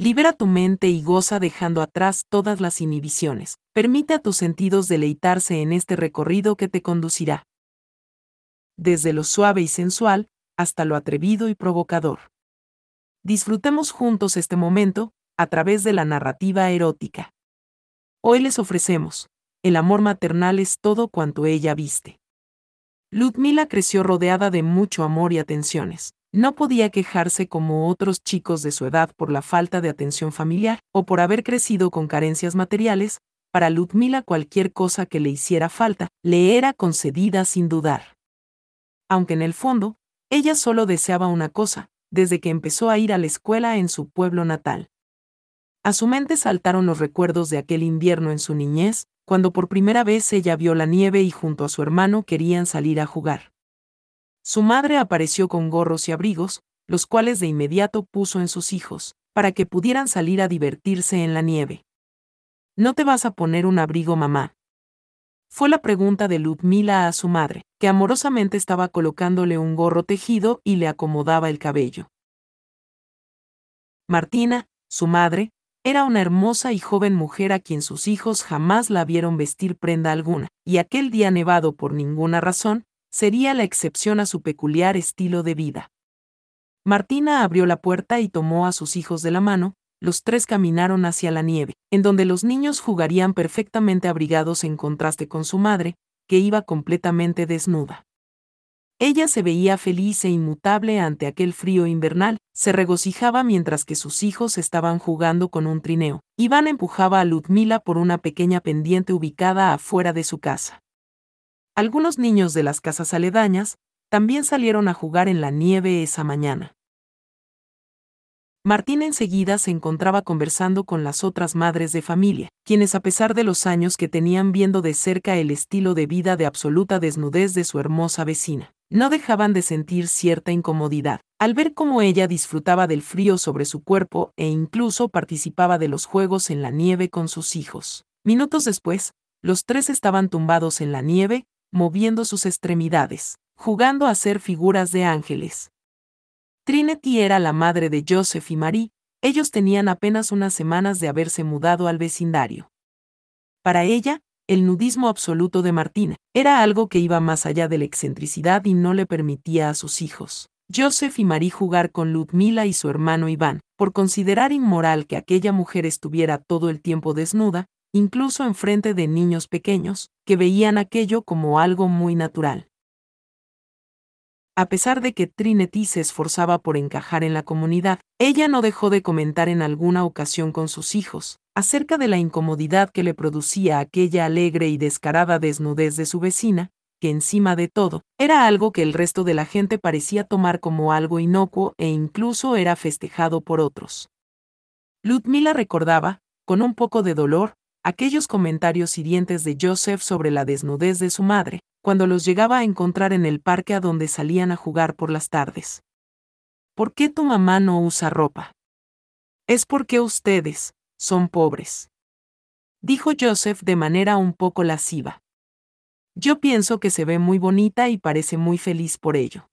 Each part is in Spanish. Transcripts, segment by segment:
Libera tu mente y goza dejando atrás todas las inhibiciones. Permite a tus sentidos deleitarse en este recorrido que te conducirá. Desde lo suave y sensual hasta lo atrevido y provocador. Disfrutemos juntos este momento a través de la narrativa erótica. Hoy les ofrecemos, el amor maternal es todo cuanto ella viste. Ludmila creció rodeada de mucho amor y atenciones. No podía quejarse como otros chicos de su edad por la falta de atención familiar o por haber crecido con carencias materiales. Para Ludmila cualquier cosa que le hiciera falta le era concedida sin dudar. Aunque en el fondo, ella solo deseaba una cosa, desde que empezó a ir a la escuela en su pueblo natal. A su mente saltaron los recuerdos de aquel invierno en su niñez, cuando por primera vez ella vio la nieve y junto a su hermano querían salir a jugar. Su madre apareció con gorros y abrigos, los cuales de inmediato puso en sus hijos, para que pudieran salir a divertirse en la nieve. ¿No te vas a poner un abrigo, mamá? Fue la pregunta de Ludmila a su madre, que amorosamente estaba colocándole un gorro tejido y le acomodaba el cabello. Martina, su madre, era una hermosa y joven mujer a quien sus hijos jamás la vieron vestir prenda alguna, y aquel día nevado por ninguna razón, sería la excepción a su peculiar estilo de vida. Martina abrió la puerta y tomó a sus hijos de la mano, los tres caminaron hacia la nieve, en donde los niños jugarían perfectamente abrigados en contraste con su madre, que iba completamente desnuda. Ella se veía feliz e inmutable ante aquel frío invernal, se regocijaba mientras que sus hijos estaban jugando con un trineo. Iván empujaba a Ludmila por una pequeña pendiente ubicada afuera de su casa. Algunos niños de las casas aledañas también salieron a jugar en la nieve esa mañana. Martín enseguida se encontraba conversando con las otras madres de familia, quienes a pesar de los años que tenían viendo de cerca el estilo de vida de absoluta desnudez de su hermosa vecina, no dejaban de sentir cierta incomodidad al ver cómo ella disfrutaba del frío sobre su cuerpo e incluso participaba de los juegos en la nieve con sus hijos. Minutos después, los tres estaban tumbados en la nieve, moviendo sus extremidades, jugando a ser figuras de ángeles. Trinity era la madre de Joseph y Marie, ellos tenían apenas unas semanas de haberse mudado al vecindario. Para ella, el nudismo absoluto de Martina era algo que iba más allá de la excentricidad y no le permitía a sus hijos, Joseph y Marie, jugar con Ludmila y su hermano Iván, por considerar inmoral que aquella mujer estuviera todo el tiempo desnuda, incluso en frente de niños pequeños, que veían aquello como algo muy natural. A pesar de que Trinity se esforzaba por encajar en la comunidad, ella no dejó de comentar en alguna ocasión con sus hijos, acerca de la incomodidad que le producía aquella alegre y descarada desnudez de su vecina, que encima de todo, era algo que el resto de la gente parecía tomar como algo inocuo e incluso era festejado por otros. Ludmila recordaba, con un poco de dolor, aquellos comentarios hirientes de Joseph sobre la desnudez de su madre, cuando los llegaba a encontrar en el parque a donde salían a jugar por las tardes. ¿Por qué tu mamá no usa ropa? Es porque ustedes son pobres. Dijo Joseph de manera un poco lasciva. Yo pienso que se ve muy bonita y parece muy feliz por ello.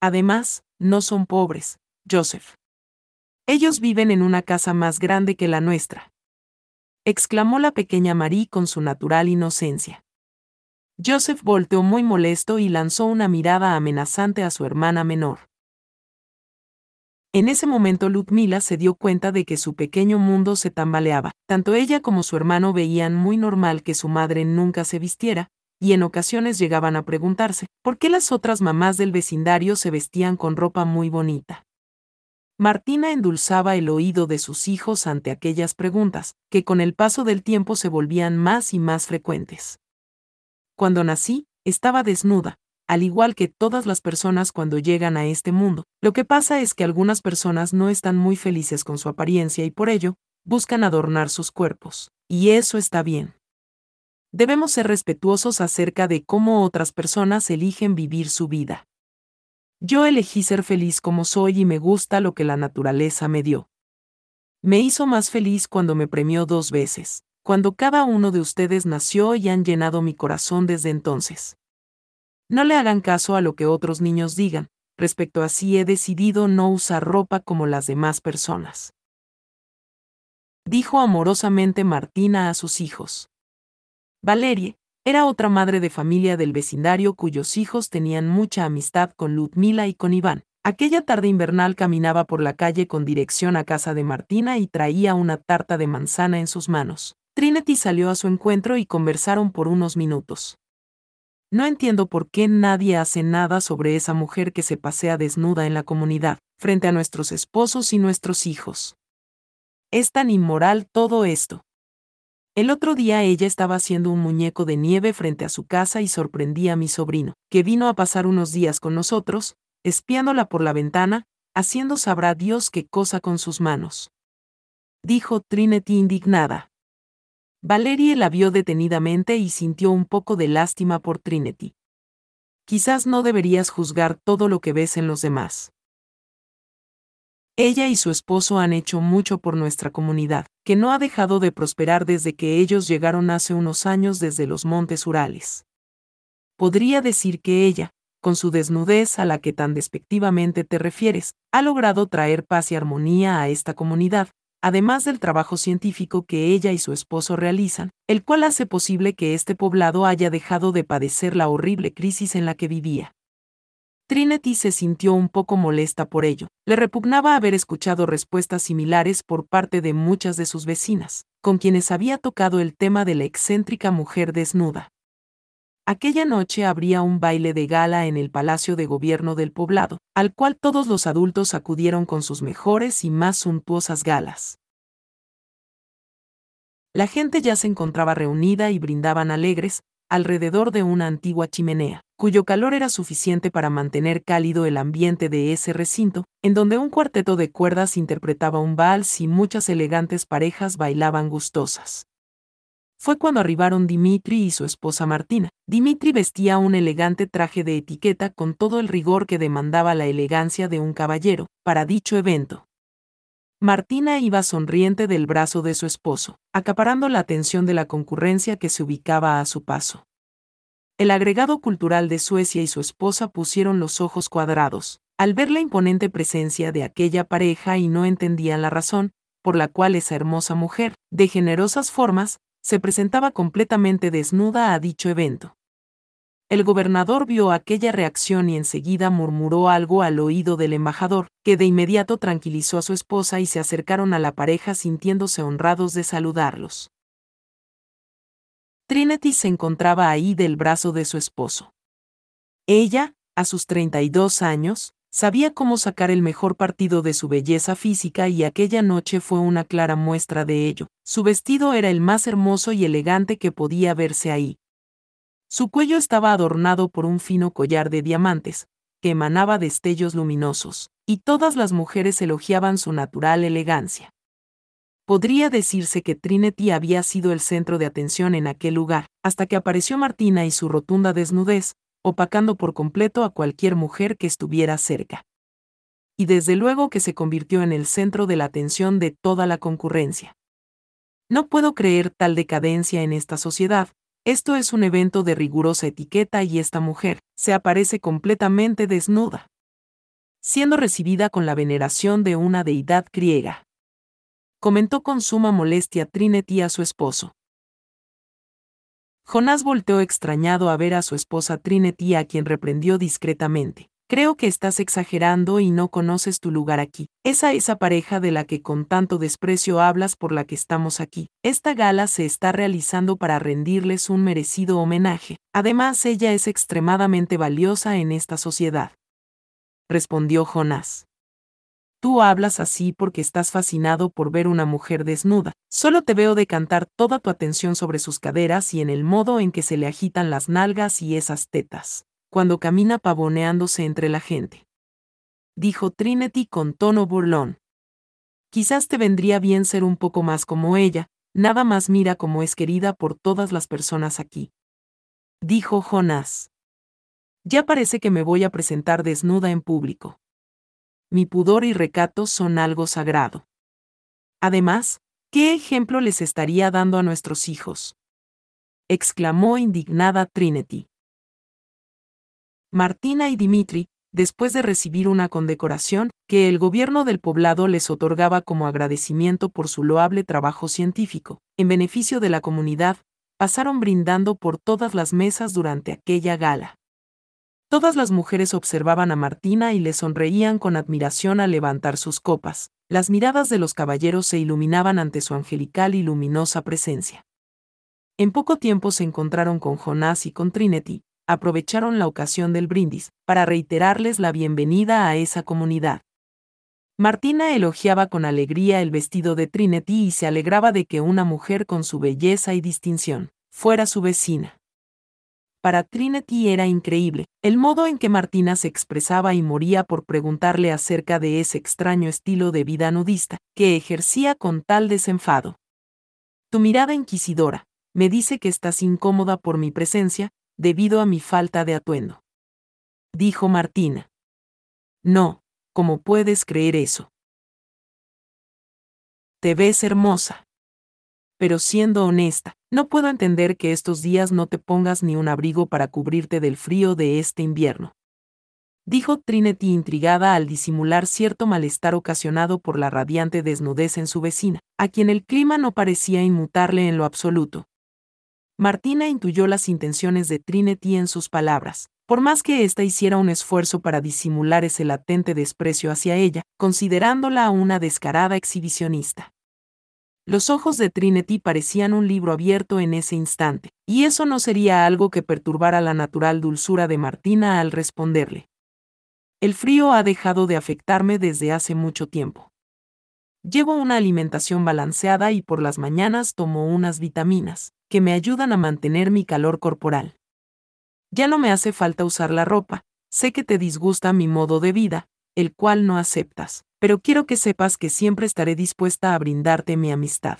Además, no son pobres, Joseph. Ellos viven en una casa más grande que la nuestra. Exclamó la pequeña Marie con su natural inocencia. Joseph volteó muy molesto y lanzó una mirada amenazante a su hermana menor. En ese momento Ludmila se dio cuenta de que su pequeño mundo se tambaleaba. Tanto ella como su hermano veían muy normal que su madre nunca se vistiera, y en ocasiones llegaban a preguntarse, ¿por qué las otras mamás del vecindario se vestían con ropa muy bonita? Martina endulzaba el oído de sus hijos ante aquellas preguntas, que con el paso del tiempo se volvían más y más frecuentes. Cuando nací, estaba desnuda, al igual que todas las personas cuando llegan a este mundo. Lo que pasa es que algunas personas no están muy felices con su apariencia y por ello, buscan adornar sus cuerpos. Y eso está bien. Debemos ser respetuosos acerca de cómo otras personas eligen vivir su vida. Yo elegí ser feliz como soy y me gusta lo que la naturaleza me dio. Me hizo más feliz cuando me premió dos veces cuando cada uno de ustedes nació y han llenado mi corazón desde entonces. No le hagan caso a lo que otros niños digan, respecto a si he decidido no usar ropa como las demás personas. dijo amorosamente Martina a sus hijos. Valerie, era otra madre de familia del vecindario cuyos hijos tenían mucha amistad con Ludmila y con Iván. Aquella tarde invernal caminaba por la calle con dirección a casa de Martina y traía una tarta de manzana en sus manos. Trinity salió a su encuentro y conversaron por unos minutos. No entiendo por qué nadie hace nada sobre esa mujer que se pasea desnuda en la comunidad, frente a nuestros esposos y nuestros hijos. Es tan inmoral todo esto. El otro día ella estaba haciendo un muñeco de nieve frente a su casa y sorprendía a mi sobrino, que vino a pasar unos días con nosotros, espiándola por la ventana, haciendo sabrá Dios qué cosa con sus manos. Dijo Trinity indignada. Valerie la vio detenidamente y sintió un poco de lástima por Trinity. Quizás no deberías juzgar todo lo que ves en los demás. Ella y su esposo han hecho mucho por nuestra comunidad, que no ha dejado de prosperar desde que ellos llegaron hace unos años desde los montes Urales. Podría decir que ella, con su desnudez a la que tan despectivamente te refieres, ha logrado traer paz y armonía a esta comunidad, además del trabajo científico que ella y su esposo realizan, el cual hace posible que este poblado haya dejado de padecer la horrible crisis en la que vivía. Trinity se sintió un poco molesta por ello. Le repugnaba haber escuchado respuestas similares por parte de muchas de sus vecinas, con quienes había tocado el tema de la excéntrica mujer desnuda. Aquella noche habría un baile de gala en el Palacio de Gobierno del poblado, al cual todos los adultos acudieron con sus mejores y más suntuosas galas. La gente ya se encontraba reunida y brindaban alegres, alrededor de una antigua chimenea, cuyo calor era suficiente para mantener cálido el ambiente de ese recinto, en donde un cuarteto de cuerdas interpretaba un vals y muchas elegantes parejas bailaban gustosas. Fue cuando arribaron Dimitri y su esposa Martina. Dimitri vestía un elegante traje de etiqueta con todo el rigor que demandaba la elegancia de un caballero, para dicho evento. Martina iba sonriente del brazo de su esposo, acaparando la atención de la concurrencia que se ubicaba a su paso. El agregado cultural de Suecia y su esposa pusieron los ojos cuadrados, al ver la imponente presencia de aquella pareja y no entendían la razón, por la cual esa hermosa mujer, de generosas formas, se presentaba completamente desnuda a dicho evento. El gobernador vio aquella reacción y enseguida murmuró algo al oído del embajador, que de inmediato tranquilizó a su esposa y se acercaron a la pareja sintiéndose honrados de saludarlos. Trinity se encontraba ahí del brazo de su esposo. Ella, a sus 32 años, sabía cómo sacar el mejor partido de su belleza física y aquella noche fue una clara muestra de ello. Su vestido era el más hermoso y elegante que podía verse ahí, su cuello estaba adornado por un fino collar de diamantes, que emanaba destellos luminosos, y todas las mujeres elogiaban su natural elegancia. Podría decirse que Trinity había sido el centro de atención en aquel lugar, hasta que apareció Martina y su rotunda desnudez, opacando por completo a cualquier mujer que estuviera cerca. Y desde luego que se convirtió en el centro de la atención de toda la concurrencia. No puedo creer tal decadencia en esta sociedad, esto es un evento de rigurosa etiqueta y esta mujer se aparece completamente desnuda, siendo recibida con la veneración de una deidad griega. Comentó con suma molestia Trinity a su esposo. Jonás volteó extrañado a ver a su esposa Trinity a quien reprendió discretamente. Creo que estás exagerando y no conoces tu lugar aquí. Esa esa pareja de la que con tanto desprecio hablas por la que estamos aquí. Esta gala se está realizando para rendirles un merecido homenaje. Además, ella es extremadamente valiosa en esta sociedad. Respondió Jonás. Tú hablas así porque estás fascinado por ver una mujer desnuda. Solo te veo decantar toda tu atención sobre sus caderas y en el modo en que se le agitan las nalgas y esas tetas cuando camina pavoneándose entre la gente. Dijo Trinity con tono burlón. Quizás te vendría bien ser un poco más como ella, nada más mira cómo es querida por todas las personas aquí. Dijo Jonás. Ya parece que me voy a presentar desnuda en público. Mi pudor y recato son algo sagrado. Además, ¿qué ejemplo les estaría dando a nuestros hijos? exclamó indignada Trinity. Martina y Dimitri, después de recibir una condecoración que el gobierno del poblado les otorgaba como agradecimiento por su loable trabajo científico, en beneficio de la comunidad, pasaron brindando por todas las mesas durante aquella gala. Todas las mujeres observaban a Martina y le sonreían con admiración al levantar sus copas. Las miradas de los caballeros se iluminaban ante su angelical y luminosa presencia. En poco tiempo se encontraron con Jonás y con Trinity, aprovecharon la ocasión del brindis para reiterarles la bienvenida a esa comunidad. Martina elogiaba con alegría el vestido de Trinity y se alegraba de que una mujer con su belleza y distinción fuera su vecina. Para Trinity era increíble el modo en que Martina se expresaba y moría por preguntarle acerca de ese extraño estilo de vida nudista que ejercía con tal desenfado. Tu mirada inquisidora me dice que estás incómoda por mi presencia, debido a mi falta de atuendo. Dijo Martina. No, ¿cómo puedes creer eso? Te ves hermosa pero siendo honesta, no puedo entender que estos días no te pongas ni un abrigo para cubrirte del frío de este invierno. Dijo Trinity intrigada al disimular cierto malestar ocasionado por la radiante desnudez en su vecina, a quien el clima no parecía inmutarle en lo absoluto. Martina intuyó las intenciones de Trinity en sus palabras, por más que ésta hiciera un esfuerzo para disimular ese latente desprecio hacia ella, considerándola una descarada exhibicionista. Los ojos de Trinity parecían un libro abierto en ese instante, y eso no sería algo que perturbara la natural dulzura de Martina al responderle. El frío ha dejado de afectarme desde hace mucho tiempo. Llevo una alimentación balanceada y por las mañanas tomo unas vitaminas, que me ayudan a mantener mi calor corporal. Ya no me hace falta usar la ropa, sé que te disgusta mi modo de vida, el cual no aceptas pero quiero que sepas que siempre estaré dispuesta a brindarte mi amistad.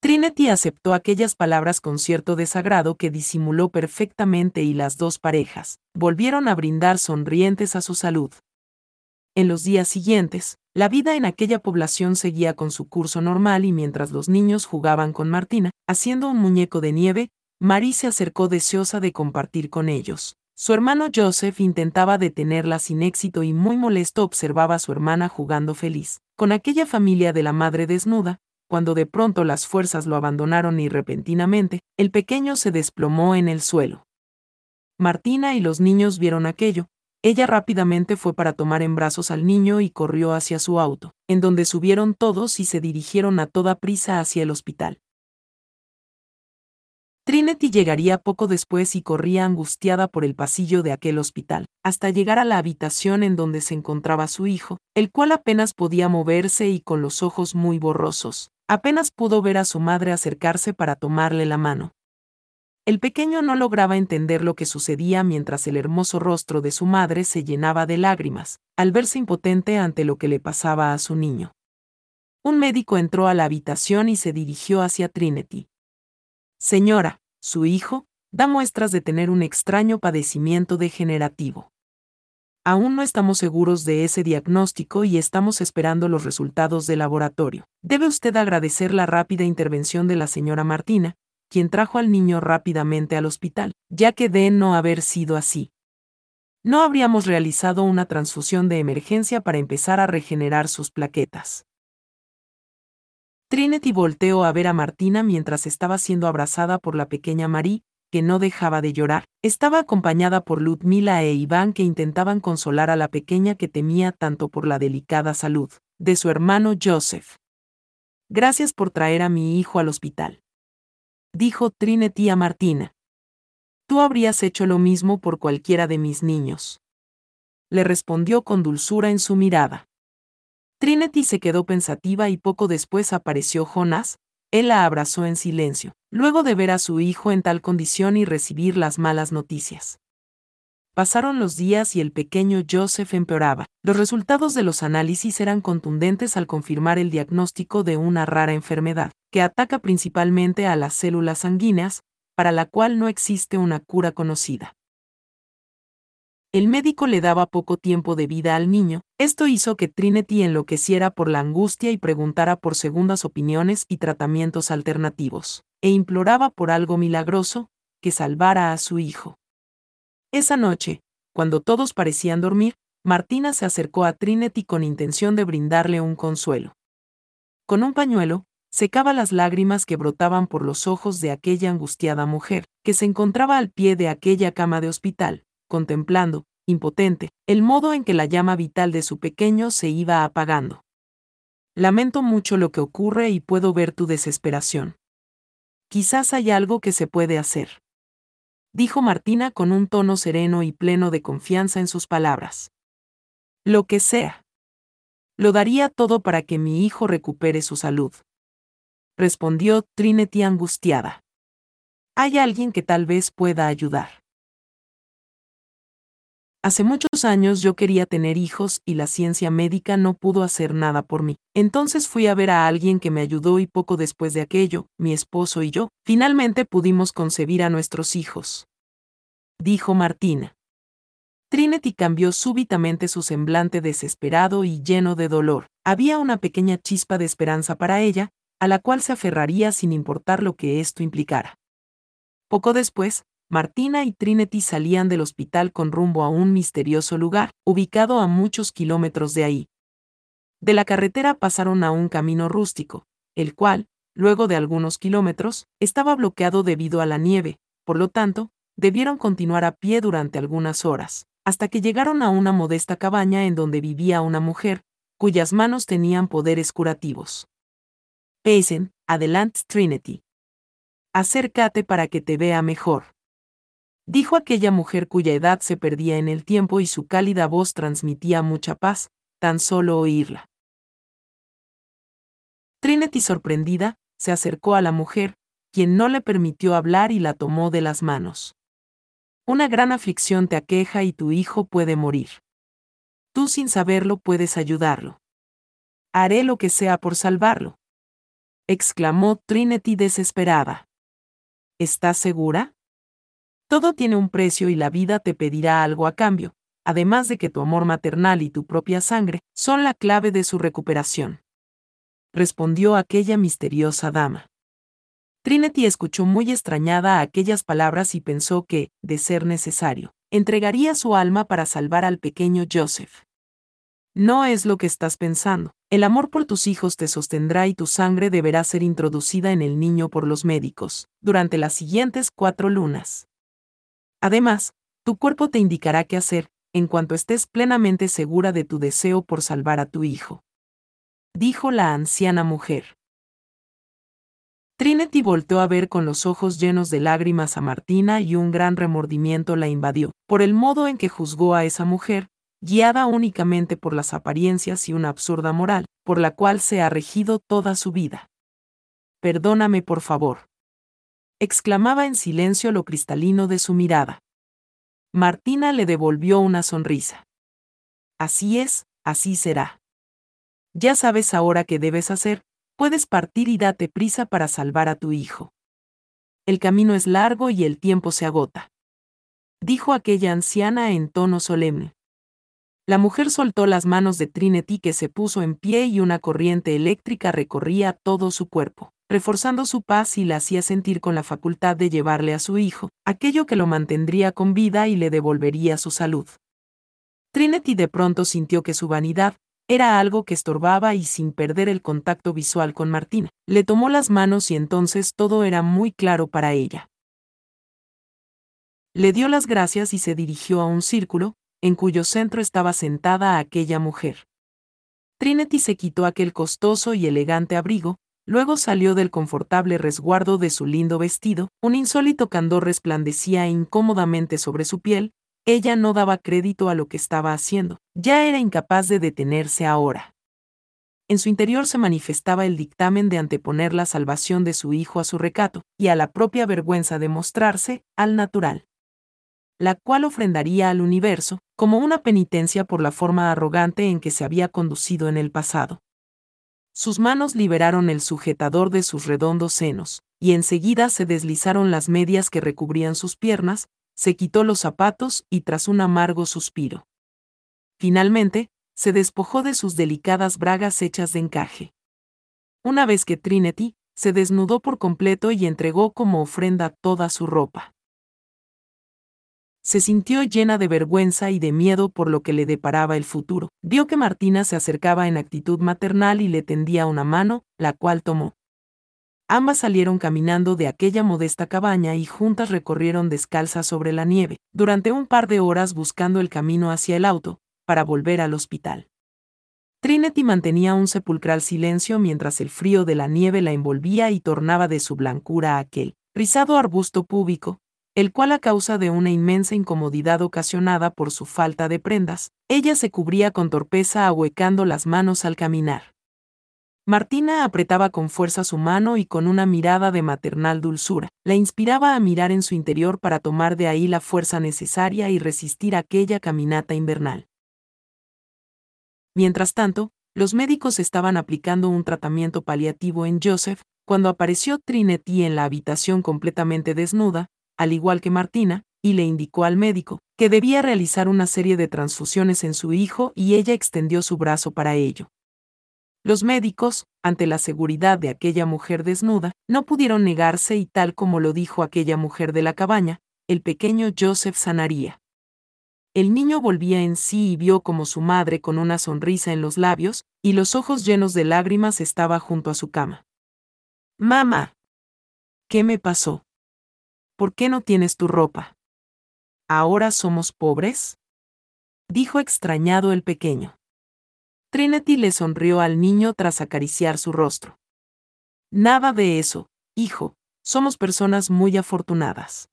Trinity aceptó aquellas palabras con cierto desagrado que disimuló perfectamente y las dos parejas volvieron a brindar sonrientes a su salud. En los días siguientes, la vida en aquella población seguía con su curso normal y mientras los niños jugaban con Martina, haciendo un muñeco de nieve, Marie se acercó deseosa de compartir con ellos. Su hermano Joseph intentaba detenerla sin éxito y muy molesto observaba a su hermana jugando feliz, con aquella familia de la madre desnuda, cuando de pronto las fuerzas lo abandonaron y repentinamente, el pequeño se desplomó en el suelo. Martina y los niños vieron aquello, ella rápidamente fue para tomar en brazos al niño y corrió hacia su auto, en donde subieron todos y se dirigieron a toda prisa hacia el hospital. Trinity llegaría poco después y corría angustiada por el pasillo de aquel hospital, hasta llegar a la habitación en donde se encontraba su hijo, el cual apenas podía moverse y con los ojos muy borrosos, apenas pudo ver a su madre acercarse para tomarle la mano. El pequeño no lograba entender lo que sucedía mientras el hermoso rostro de su madre se llenaba de lágrimas, al verse impotente ante lo que le pasaba a su niño. Un médico entró a la habitación y se dirigió hacia Trinity. Señora, su hijo, da muestras de tener un extraño padecimiento degenerativo. Aún no estamos seguros de ese diagnóstico y estamos esperando los resultados del laboratorio. Debe usted agradecer la rápida intervención de la señora Martina, quien trajo al niño rápidamente al hospital, ya que de no haber sido así. No habríamos realizado una transfusión de emergencia para empezar a regenerar sus plaquetas. Trinity volteó a ver a Martina mientras estaba siendo abrazada por la pequeña Marie, que no dejaba de llorar. Estaba acompañada por Ludmila e Iván que intentaban consolar a la pequeña que temía tanto por la delicada salud de su hermano Joseph. Gracias por traer a mi hijo al hospital. Dijo Trinity a Martina. Tú habrías hecho lo mismo por cualquiera de mis niños. Le respondió con dulzura en su mirada. Trinity se quedó pensativa y poco después apareció Jonas, él la abrazó en silencio, luego de ver a su hijo en tal condición y recibir las malas noticias. Pasaron los días y el pequeño Joseph empeoraba. Los resultados de los análisis eran contundentes al confirmar el diagnóstico de una rara enfermedad, que ataca principalmente a las células sanguíneas, para la cual no existe una cura conocida. El médico le daba poco tiempo de vida al niño, esto hizo que Trinity enloqueciera por la angustia y preguntara por segundas opiniones y tratamientos alternativos, e imploraba por algo milagroso, que salvara a su hijo. Esa noche, Cuando todos parecían dormir, Martina se acercó a Trinity con intención de brindarle un consuelo. Con un pañuelo, secaba las lágrimas que brotaban por los ojos de aquella angustiada mujer, que se encontraba al pie de aquella cama de hospital, contemplando, impotente, el modo en que la llama vital de su pequeño se iba apagando. Lamento mucho lo que ocurre y puedo ver tu desesperación. Quizás hay algo que se puede hacer. Dijo Martina con un tono sereno y pleno de confianza en sus palabras. Lo que sea. Lo daría todo para que mi hijo recupere su salud. Respondió Trinity angustiada. Hay alguien que tal vez pueda ayudar. Hace muchos años yo quería tener hijos y la ciencia médica no pudo hacer nada por mí. Entonces fui a ver a alguien que me ayudó y poco después de aquello, mi esposo y yo, finalmente pudimos concebir a nuestros hijos. Dijo Martina. Trinity cambió súbitamente su semblante desesperado y lleno de dolor. Había una pequeña chispa de esperanza para ella, a la cual se aferraría sin importar lo que esto implicara. Poco después, Martina y Trinity salían del hospital con rumbo a un misterioso lugar, ubicado a muchos kilómetros de ahí. De la carretera pasaron a un camino rústico, el cual, luego de algunos kilómetros, estaba bloqueado debido a la nieve, por lo tanto, debieron continuar a pie durante algunas horas, hasta que llegaron a una modesta cabaña en donde vivía una mujer, cuyas manos tenían poderes curativos. Payson, adelante Trinity. Acércate para que te vea mejor dijo aquella mujer cuya edad se perdía en el tiempo y su cálida voz transmitía mucha paz, tan solo oírla. Trinity sorprendida, se acercó a la mujer, quien no le permitió hablar y la tomó de las manos. Una gran aflicción te aqueja y tu hijo puede morir. Tú sin saberlo puedes ayudarlo. Haré lo que sea por salvarlo. exclamó Trinity desesperada. ¿Estás segura? Todo tiene un precio y la vida te pedirá algo a cambio, además de que tu amor maternal y tu propia sangre son la clave de su recuperación. Respondió aquella misteriosa dama. Trinity escuchó muy extrañada aquellas palabras y pensó que, de ser necesario, entregaría su alma para salvar al pequeño Joseph. No es lo que estás pensando. El amor por tus hijos te sostendrá y tu sangre deberá ser introducida en el niño por los médicos, durante las siguientes cuatro lunas. Además, tu cuerpo te indicará qué hacer, en cuanto estés plenamente segura de tu deseo por salvar a tu hijo. Dijo la anciana mujer. Trinity volteó a ver con los ojos llenos de lágrimas a Martina y un gran remordimiento la invadió, por el modo en que juzgó a esa mujer, guiada únicamente por las apariencias y una absurda moral, por la cual se ha regido toda su vida. Perdóname por favor exclamaba en silencio lo cristalino de su mirada. Martina le devolvió una sonrisa. Así es, así será. Ya sabes ahora qué debes hacer, puedes partir y date prisa para salvar a tu hijo. El camino es largo y el tiempo se agota. Dijo aquella anciana en tono solemne. La mujer soltó las manos de Trinity que se puso en pie y una corriente eléctrica recorría todo su cuerpo reforzando su paz y la hacía sentir con la facultad de llevarle a su hijo, aquello que lo mantendría con vida y le devolvería su salud. Trinity de pronto sintió que su vanidad era algo que estorbaba y sin perder el contacto visual con Martina, le tomó las manos y entonces todo era muy claro para ella. Le dio las gracias y se dirigió a un círculo, en cuyo centro estaba sentada aquella mujer. Trinity se quitó aquel costoso y elegante abrigo, Luego salió del confortable resguardo de su lindo vestido, un insólito candor resplandecía incómodamente sobre su piel, ella no daba crédito a lo que estaba haciendo, ya era incapaz de detenerse ahora. En su interior se manifestaba el dictamen de anteponer la salvación de su hijo a su recato, y a la propia vergüenza de mostrarse, al natural. La cual ofrendaría al universo, como una penitencia por la forma arrogante en que se había conducido en el pasado. Sus manos liberaron el sujetador de sus redondos senos, y enseguida se deslizaron las medias que recubrían sus piernas, se quitó los zapatos y tras un amargo suspiro. Finalmente, se despojó de sus delicadas bragas hechas de encaje. Una vez que Trinity, se desnudó por completo y entregó como ofrenda toda su ropa. Se sintió llena de vergüenza y de miedo por lo que le deparaba el futuro. Vio que Martina se acercaba en actitud maternal y le tendía una mano, la cual tomó. Ambas salieron caminando de aquella modesta cabaña y juntas recorrieron descalzas sobre la nieve, durante un par de horas buscando el camino hacia el auto, para volver al hospital. Trinity mantenía un sepulcral silencio mientras el frío de la nieve la envolvía y tornaba de su blancura aquel rizado arbusto púbico, el cual a causa de una inmensa incomodidad ocasionada por su falta de prendas, ella se cubría con torpeza ahuecando las manos al caminar. Martina apretaba con fuerza su mano y con una mirada de maternal dulzura, la inspiraba a mirar en su interior para tomar de ahí la fuerza necesaria y resistir aquella caminata invernal. Mientras tanto, los médicos estaban aplicando un tratamiento paliativo en Joseph, cuando apareció Trinity en la habitación completamente desnuda, al igual que Martina, y le indicó al médico que debía realizar una serie de transfusiones en su hijo y ella extendió su brazo para ello. Los médicos, ante la seguridad de aquella mujer desnuda, no pudieron negarse y tal como lo dijo aquella mujer de la cabaña, el pequeño Joseph sanaría. El niño volvía en sí y vio como su madre con una sonrisa en los labios, y los ojos llenos de lágrimas estaba junto a su cama. Mamá. ¿Qué me pasó? ¿Por qué no tienes tu ropa? ¿Ahora somos pobres? Dijo extrañado el pequeño. Trinity le sonrió al niño tras acariciar su rostro. Nada de eso, hijo, somos personas muy afortunadas.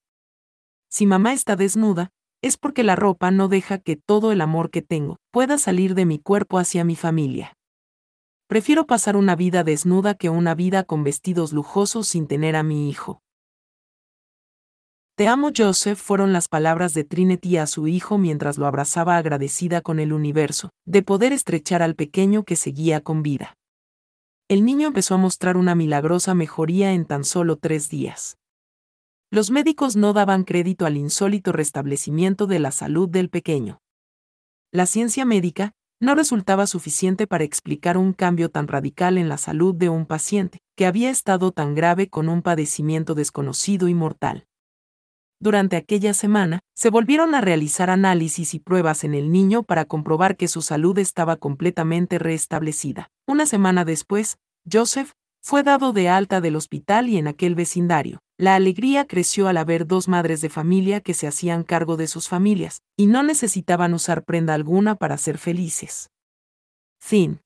Si mamá está desnuda, es porque la ropa no deja que todo el amor que tengo pueda salir de mi cuerpo hacia mi familia. Prefiero pasar una vida desnuda que una vida con vestidos lujosos sin tener a mi hijo. Te amo Joseph fueron las palabras de Trinity a su hijo mientras lo abrazaba agradecida con el universo, de poder estrechar al pequeño que seguía con vida. El niño empezó a mostrar una milagrosa mejoría en tan solo tres días. Los médicos no daban crédito al insólito restablecimiento de la salud del pequeño. La ciencia médica no resultaba suficiente para explicar un cambio tan radical en la salud de un paciente, que había estado tan grave con un padecimiento desconocido y mortal durante aquella semana, se volvieron a realizar análisis y pruebas en el niño para comprobar que su salud estaba completamente restablecida. Una semana después, Joseph fue dado de alta del hospital y en aquel vecindario. La alegría creció al haber dos madres de familia que se hacían cargo de sus familias, y no necesitaban usar prenda alguna para ser felices. Fin.